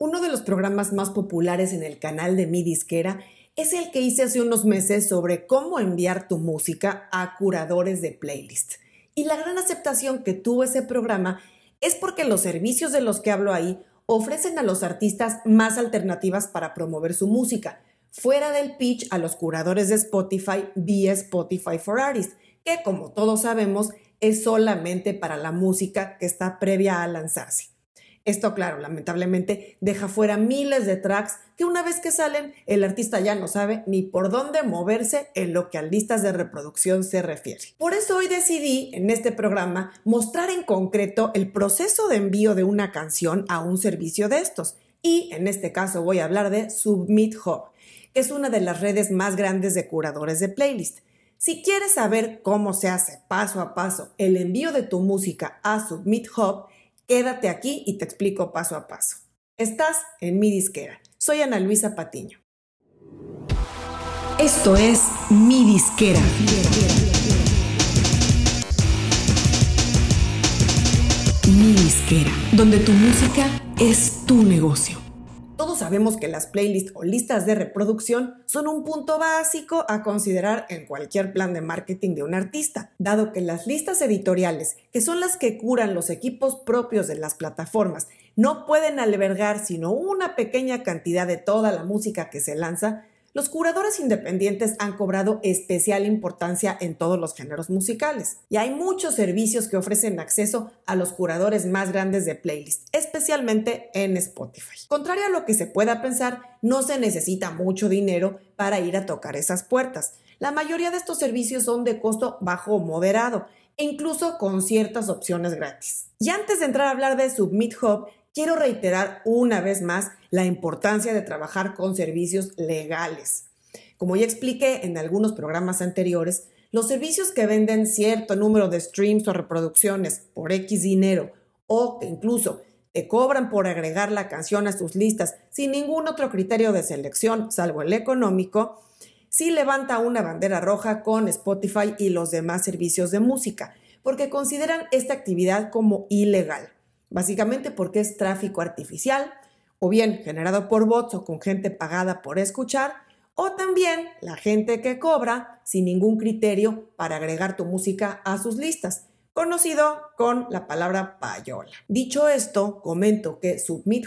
Uno de los programas más populares en el canal de mi disquera es el que hice hace unos meses sobre cómo enviar tu música a curadores de playlist. Y la gran aceptación que tuvo ese programa es porque los servicios de los que hablo ahí ofrecen a los artistas más alternativas para promover su música, fuera del pitch a los curadores de Spotify vía Spotify for Artists, que como todos sabemos es solamente para la música que está previa a lanzarse. Esto, claro, lamentablemente deja fuera miles de tracks que una vez que salen, el artista ya no sabe ni por dónde moverse en lo que a listas de reproducción se refiere. Por eso hoy decidí en este programa mostrar en concreto el proceso de envío de una canción a un servicio de estos. Y en este caso voy a hablar de Submit Hub, que es una de las redes más grandes de curadores de playlist. Si quieres saber cómo se hace paso a paso el envío de tu música a Submit Hub, Quédate aquí y te explico paso a paso. Estás en mi disquera. Soy Ana Luisa Patiño. Esto es mi disquera. Mi disquera, donde tu música es tu negocio. Todos sabemos que las playlists o listas de reproducción son un punto básico a considerar en cualquier plan de marketing de un artista, dado que las listas editoriales, que son las que curan los equipos propios de las plataformas, no pueden albergar sino una pequeña cantidad de toda la música que se lanza, los curadores independientes han cobrado especial importancia en todos los géneros musicales y hay muchos servicios que ofrecen acceso a los curadores más grandes de playlist, especialmente en Spotify. Contrario a lo que se pueda pensar, no se necesita mucho dinero para ir a tocar esas puertas. La mayoría de estos servicios son de costo bajo o moderado e incluso con ciertas opciones gratis. Y antes de entrar a hablar de Submit Hub, quiero reiterar una vez más la importancia de trabajar con servicios legales. Como ya expliqué en algunos programas anteriores, los servicios que venden cierto número de streams o reproducciones por X dinero o que incluso te cobran por agregar la canción a sus listas sin ningún otro criterio de selección salvo el económico, sí levanta una bandera roja con Spotify y los demás servicios de música, porque consideran esta actividad como ilegal básicamente porque es tráfico artificial, o bien generado por bots o con gente pagada por escuchar, o también la gente que cobra sin ningún criterio para agregar tu música a sus listas, conocido con la palabra payola. Dicho esto, comento que Submit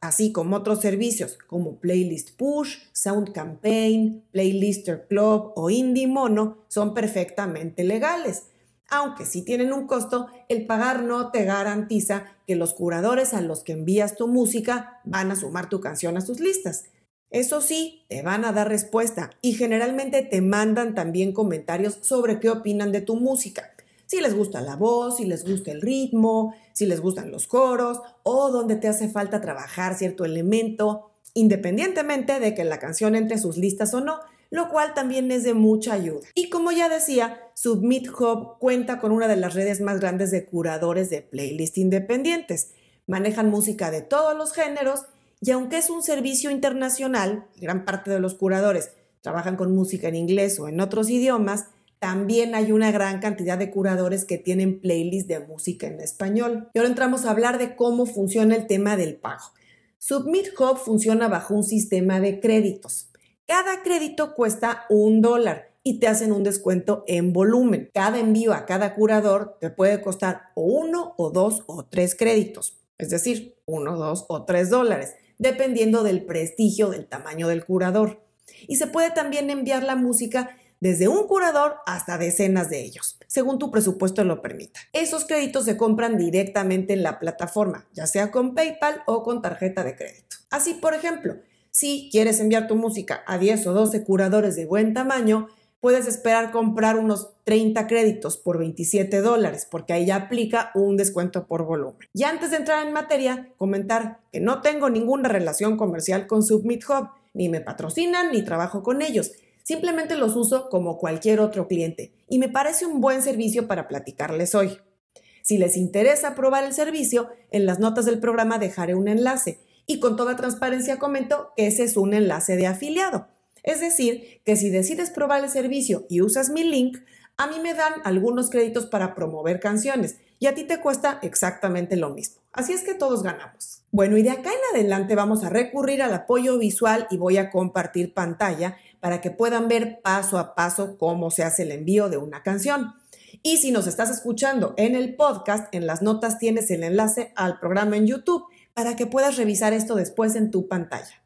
así como otros servicios como Playlist Push, Sound Campaign, Playlister Club o Indie Mono, son perfectamente legales aunque si tienen un costo, el pagar no te garantiza que los curadores a los que envías tu música van a sumar tu canción a sus listas. Eso sí, te van a dar respuesta y generalmente te mandan también comentarios sobre qué opinan de tu música. Si les gusta la voz, si les gusta el ritmo, si les gustan los coros o donde te hace falta trabajar cierto elemento, independientemente de que la canción entre sus listas o no, lo cual también es de mucha ayuda. Y como ya decía, Submit Hub cuenta con una de las redes más grandes de curadores de playlist independientes. Manejan música de todos los géneros y aunque es un servicio internacional, gran parte de los curadores trabajan con música en inglés o en otros idiomas, también hay una gran cantidad de curadores que tienen playlists de música en español. Y ahora entramos a hablar de cómo funciona el tema del pago. Submit Hub funciona bajo un sistema de créditos. Cada crédito cuesta un dólar y te hacen un descuento en volumen. Cada envío a cada curador te puede costar uno o dos o tres créditos, es decir, uno, dos o tres dólares, dependiendo del prestigio del tamaño del curador. Y se puede también enviar la música desde un curador hasta decenas de ellos, según tu presupuesto lo permita. Esos créditos se compran directamente en la plataforma, ya sea con PayPal o con tarjeta de crédito. Así, por ejemplo, si quieres enviar tu música a 10 o 12 curadores de buen tamaño, puedes esperar comprar unos 30 créditos por 27 dólares, porque ahí ya aplica un descuento por volumen. Y antes de entrar en materia, comentar que no tengo ninguna relación comercial con Submit Hub, ni me patrocinan ni trabajo con ellos. Simplemente los uso como cualquier otro cliente y me parece un buen servicio para platicarles hoy. Si les interesa probar el servicio, en las notas del programa dejaré un enlace y con toda transparencia comento que ese es un enlace de afiliado. Es decir, que si decides probar el servicio y usas mi link, a mí me dan algunos créditos para promover canciones y a ti te cuesta exactamente lo mismo. Así es que todos ganamos. Bueno, y de acá en adelante vamos a recurrir al apoyo visual y voy a compartir pantalla para que puedan ver paso a paso cómo se hace el envío de una canción. Y si nos estás escuchando en el podcast, en las notas tienes el enlace al programa en YouTube para que puedas revisar esto después en tu pantalla.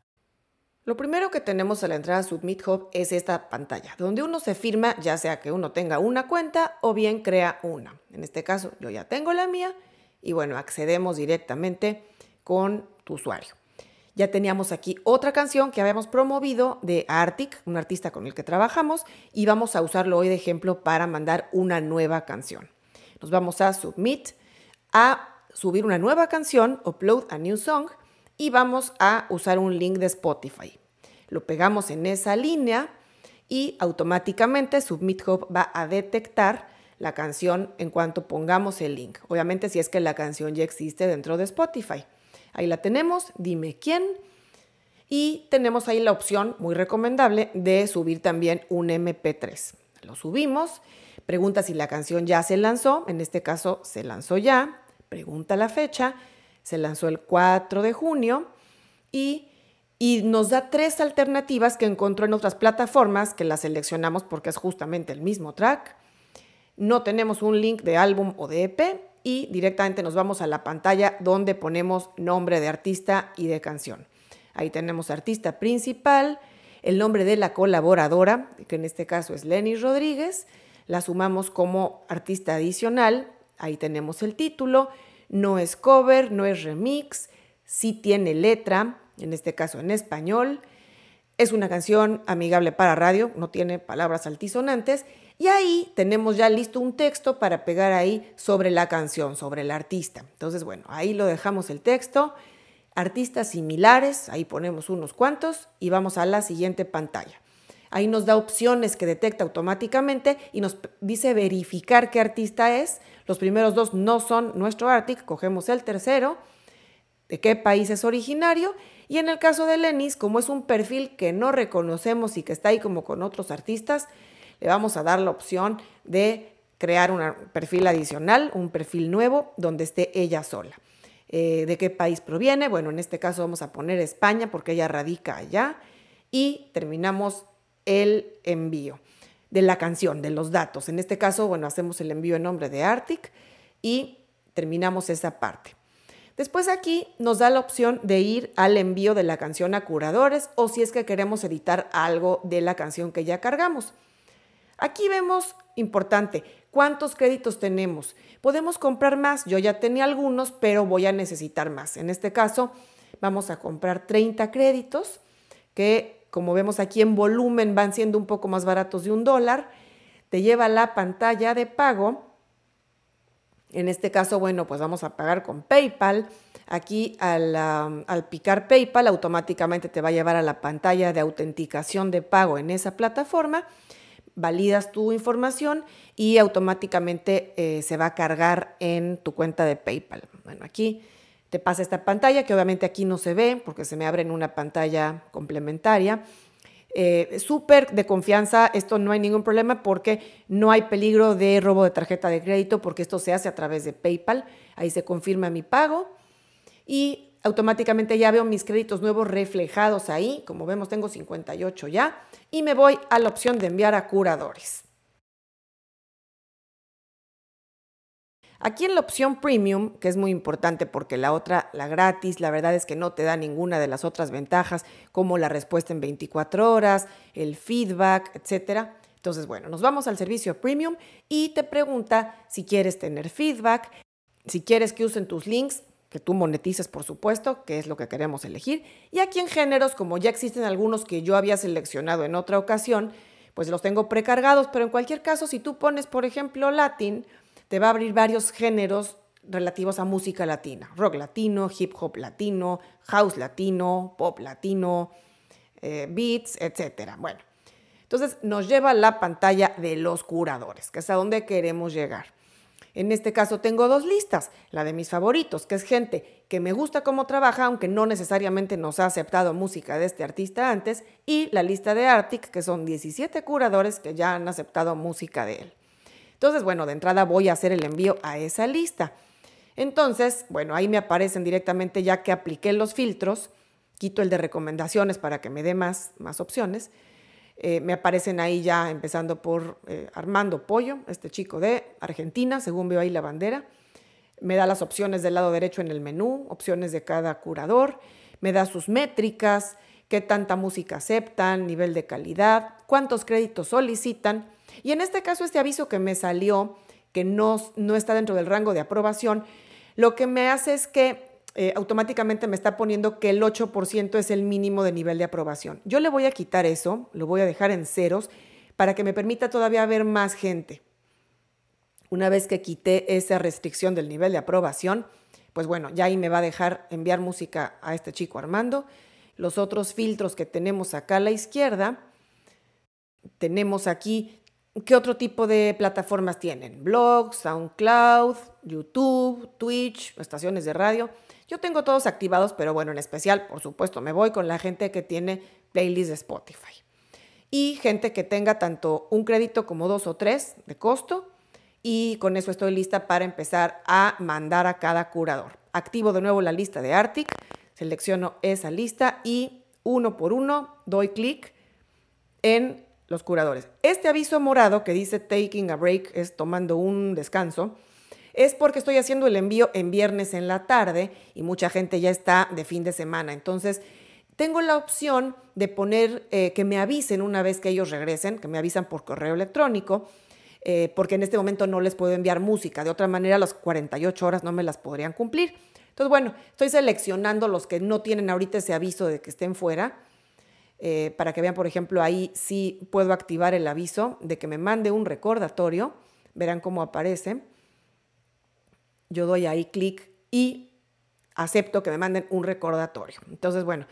Lo primero que tenemos a la entrada Submit Hub es esta pantalla, donde uno se firma, ya sea que uno tenga una cuenta o bien crea una. En este caso, yo ya tengo la mía y bueno, accedemos directamente con tu usuario. Ya teníamos aquí otra canción que habíamos promovido de Arctic, un artista con el que trabajamos, y vamos a usarlo hoy de ejemplo para mandar una nueva canción. Nos vamos a Submit, a subir una nueva canción, Upload a New Song, y vamos a usar un link de Spotify. Lo pegamos en esa línea y automáticamente Submit Hub va a detectar la canción en cuanto pongamos el link. Obviamente si es que la canción ya existe dentro de Spotify. Ahí la tenemos, dime quién. Y tenemos ahí la opción muy recomendable de subir también un MP3. Lo subimos, pregunta si la canción ya se lanzó, en este caso se lanzó ya, pregunta la fecha, se lanzó el 4 de junio y, y nos da tres alternativas que encontró en otras plataformas que las seleccionamos porque es justamente el mismo track. No tenemos un link de álbum o de EP y directamente nos vamos a la pantalla donde ponemos nombre de artista y de canción. Ahí tenemos artista principal, el nombre de la colaboradora, que en este caso es Lenny Rodríguez, la sumamos como artista adicional, ahí tenemos el título, no es cover, no es remix, sí tiene letra, en este caso en español, es una canción amigable para radio, no tiene palabras altisonantes y ahí tenemos ya listo un texto para pegar ahí sobre la canción, sobre el artista. Entonces, bueno, ahí lo dejamos el texto. Artistas similares, ahí ponemos unos cuantos y vamos a la siguiente pantalla. Ahí nos da opciones que detecta automáticamente y nos dice verificar qué artista es. Los primeros dos no son nuestro Arctic, cogemos el tercero, de qué país es originario. Y en el caso de Lenis, como es un perfil que no reconocemos y que está ahí como con otros artistas, le vamos a dar la opción de crear un perfil adicional, un perfil nuevo donde esté ella sola. Eh, ¿De qué país proviene? Bueno, en este caso vamos a poner España porque ella radica allá y terminamos el envío de la canción, de los datos. En este caso, bueno, hacemos el envío en nombre de Arctic y terminamos esa parte. Después aquí nos da la opción de ir al envío de la canción a curadores o si es que queremos editar algo de la canción que ya cargamos. Aquí vemos, importante, cuántos créditos tenemos. Podemos comprar más, yo ya tenía algunos, pero voy a necesitar más. En este caso, vamos a comprar 30 créditos, que como vemos aquí en volumen van siendo un poco más baratos de un dólar. Te lleva la pantalla de pago. En este caso, bueno, pues vamos a pagar con PayPal. Aquí al, al, picar PayPal automáticamente te va a llevar a la pantalla de autenticación de pago en esa plataforma validas tu información y automáticamente eh, se va a cargar en tu cuenta de PayPal. Bueno, aquí te pasa esta pantalla que obviamente aquí no se ve porque se me abre en una pantalla complementaria. Eh, súper de confianza, esto no hay ningún problema porque no hay peligro de robo de tarjeta de crédito porque esto se hace a través de PayPal. Ahí se confirma mi pago y automáticamente ya veo mis créditos nuevos reflejados ahí. Como vemos, tengo 58 ya. Y me voy a la opción de enviar a curadores. Aquí en la opción premium, que es muy importante porque la otra, la gratis, la verdad es que no te da ninguna de las otras ventajas como la respuesta en 24 horas, el feedback, etc. Entonces, bueno, nos vamos al servicio premium y te pregunta si quieres tener feedback, si quieres que usen tus links, que tú monetices, por supuesto, que es lo que queremos elegir. Y aquí en géneros, como ya existen algunos que yo había seleccionado en otra ocasión, pues los tengo precargados, pero en cualquier caso, si tú pones, por ejemplo, Latin, te va a abrir varios géneros relativos a música latina, rock latino, hip hop latino, house latino, pop latino, eh, beats, etc. Bueno, entonces nos lleva a la pantalla de los curadores, que es a donde queremos llegar. En este caso tengo dos listas, la de mis favoritos, que es gente que me gusta cómo trabaja, aunque no necesariamente nos ha aceptado música de este artista antes, y la lista de Arctic, que son 17 curadores que ya han aceptado música de él. Entonces, bueno, de entrada voy a hacer el envío a esa lista. Entonces, bueno, ahí me aparecen directamente ya que apliqué los filtros, quito el de recomendaciones para que me dé más, más opciones. Eh, me aparecen ahí ya empezando por eh, Armando Pollo, este chico de Argentina, según veo ahí la bandera. Me da las opciones del lado derecho en el menú, opciones de cada curador, me da sus métricas, qué tanta música aceptan, nivel de calidad, cuántos créditos solicitan. Y en este caso, este aviso que me salió, que no, no está dentro del rango de aprobación, lo que me hace es que eh, automáticamente me está poniendo que el 8% es el mínimo de nivel de aprobación. Yo le voy a quitar eso, lo voy a dejar en ceros para que me permita todavía ver más gente. Una vez que quité esa restricción del nivel de aprobación, pues bueno, ya ahí me va a dejar enviar música a este chico Armando. Los otros filtros que tenemos acá a la izquierda, tenemos aquí ¿Qué otro tipo de plataformas tienen? Blogs, SoundCloud, YouTube, Twitch, estaciones de radio. Yo tengo todos activados, pero bueno, en especial, por supuesto, me voy con la gente que tiene playlists de Spotify. Y gente que tenga tanto un crédito como dos o tres de costo. Y con eso estoy lista para empezar a mandar a cada curador. Activo de nuevo la lista de Arctic, selecciono esa lista y uno por uno doy clic en los curadores. Este aviso morado que dice taking a break es tomando un descanso, es porque estoy haciendo el envío en viernes en la tarde y mucha gente ya está de fin de semana. Entonces, tengo la opción de poner eh, que me avisen una vez que ellos regresen, que me avisan por correo electrónico, eh, porque en este momento no les puedo enviar música. De otra manera, las 48 horas no me las podrían cumplir. Entonces, bueno, estoy seleccionando los que no tienen ahorita ese aviso de que estén fuera eh, para que vean, por ejemplo, ahí sí puedo activar el aviso de que me mande un recordatorio. Verán cómo aparece. Yo doy ahí clic y acepto que me manden un recordatorio. Entonces, bueno,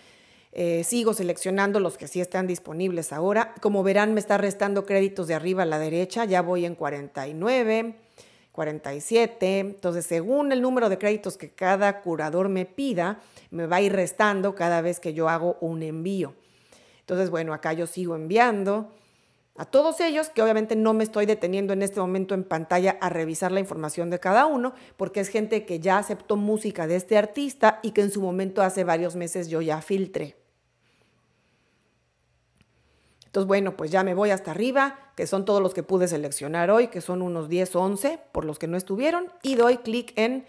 eh, sigo seleccionando los que sí están disponibles ahora. Como verán, me está restando créditos de arriba a la derecha. Ya voy en 49, 47. Entonces, según el número de créditos que cada curador me pida, me va a ir restando cada vez que yo hago un envío. Entonces, bueno, acá yo sigo enviando a todos ellos, que obviamente no me estoy deteniendo en este momento en pantalla a revisar la información de cada uno, porque es gente que ya aceptó música de este artista y que en su momento hace varios meses yo ya filtré. Entonces, bueno, pues ya me voy hasta arriba, que son todos los que pude seleccionar hoy, que son unos 10 o 11 por los que no estuvieron, y doy clic en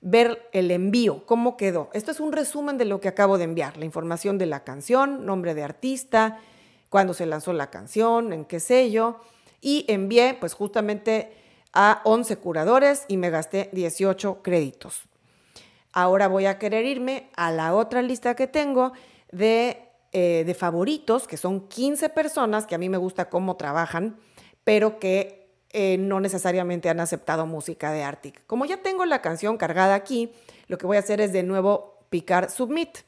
ver el envío, cómo quedó. Esto es un resumen de lo que acabo de enviar, la información de la canción, nombre de artista, cuándo se lanzó la canción, en qué sello, y envié pues justamente a 11 curadores y me gasté 18 créditos. Ahora voy a querer irme a la otra lista que tengo de, eh, de favoritos, que son 15 personas que a mí me gusta cómo trabajan, pero que eh, no necesariamente han aceptado música de Arctic. Como ya tengo la canción cargada aquí, lo que voy a hacer es de nuevo picar Submit.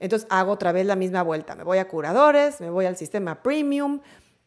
Entonces hago otra vez la misma vuelta. Me voy a curadores, me voy al sistema premium,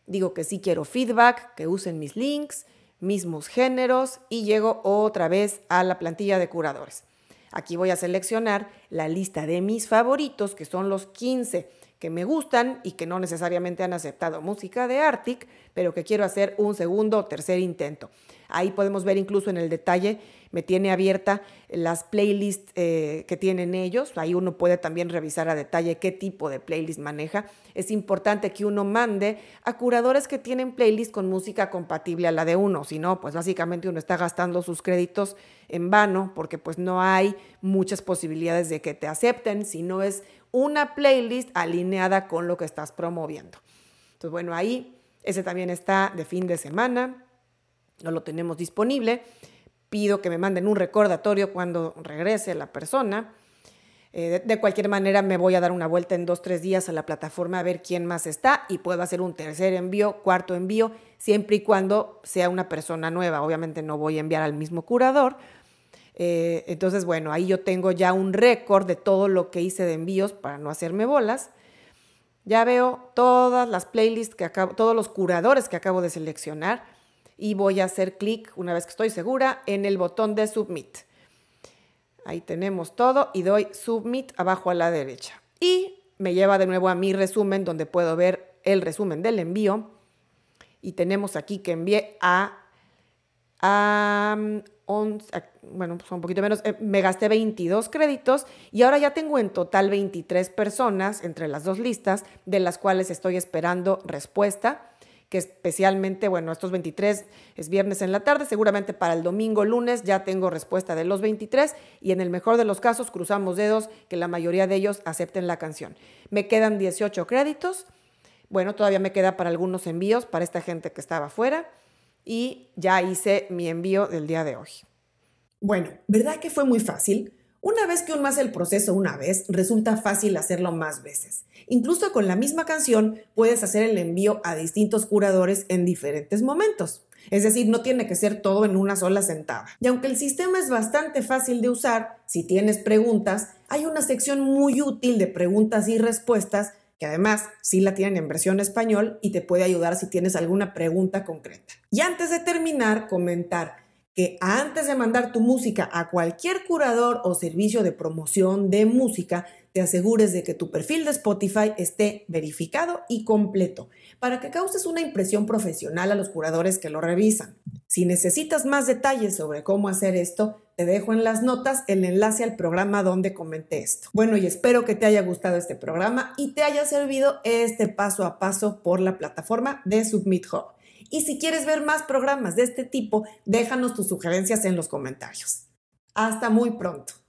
digo que sí quiero feedback, que usen mis links, mismos géneros y llego otra vez a la plantilla de curadores. Aquí voy a seleccionar la lista de mis favoritos, que son los 15 que me gustan y que no necesariamente han aceptado música de Arctic, pero que quiero hacer un segundo o tercer intento. Ahí podemos ver incluso en el detalle, me tiene abierta las playlists eh, que tienen ellos. Ahí uno puede también revisar a detalle qué tipo de playlist maneja. Es importante que uno mande a curadores que tienen playlists con música compatible a la de uno. Si no, pues básicamente uno está gastando sus créditos en vano porque pues no hay muchas posibilidades de que te acepten si no es una playlist alineada con lo que estás promoviendo. Entonces, bueno, ahí ese también está de fin de semana, no lo tenemos disponible. Pido que me manden un recordatorio cuando regrese la persona. Eh, de, cualquier manera, me voy a dar una vuelta en dos, tres días a la plataforma a ver quién más está y puedo hacer un tercer envío, cuarto envío, siempre y cuando sea una persona nueva. Obviamente no voy a enviar al mismo curador, eh, entonces, bueno, ahí yo tengo ya un récord de todo lo que hice de envíos para no hacerme bolas. Ya veo todas las playlists que acabo, todos los curadores que acabo de seleccionar y voy a hacer clic, una vez que estoy segura, en el botón de Submit. Ahí tenemos todo y doy Submit abajo a la derecha. Y me lleva de nuevo a mi resumen donde puedo ver el resumen del envío. Y tenemos aquí que envié a, 11, bueno, pues un poquito menos, eh, me gasté 22 créditos y ahora ya tengo en total 23 personas entre las dos listas, de las cuales estoy esperando respuesta especialmente, bueno, estos 23 es viernes en la tarde, seguramente para el domingo, lunes ya tengo respuesta de los 23 y en el mejor de los casos cruzamos dedos que la mayoría de ellos acepten la canción. Me quedan 18 créditos, bueno, todavía me queda para algunos envíos para esta gente que estaba afuera y ya hice mi envío del día de hoy. Bueno, ¿verdad que fue muy fácil? Una vez que uno hace el proceso una vez, resulta fácil hacerlo más veces. Incluso con la misma canción puedes hacer el envío a distintos curadores en diferentes momentos. Es decir, no tiene que ser todo en una sola sentada. Y aunque el sistema es bastante fácil de usar, si tienes preguntas, hay una sección muy útil de preguntas y respuestas que además sí la tienen en versión español y te puede ayudar si tienes alguna pregunta concreta. Y antes de terminar, comentar que antes de mandar tu música a cualquier curador o servicio de promoción de música, te asegures de que tu perfil de Spotify esté verificado y completo para que causes una impresión profesional a los curadores que lo revisan. Si necesitas más detalles sobre cómo hacer esto, te dejo en las notas el enlace al programa donde comenté esto. Bueno, y espero que te haya gustado este programa y te haya servido este paso a paso por la plataforma de Submit Hub. Y si quieres ver más programas de este tipo, déjanos tus sugerencias en los comentarios. Hasta muy pronto.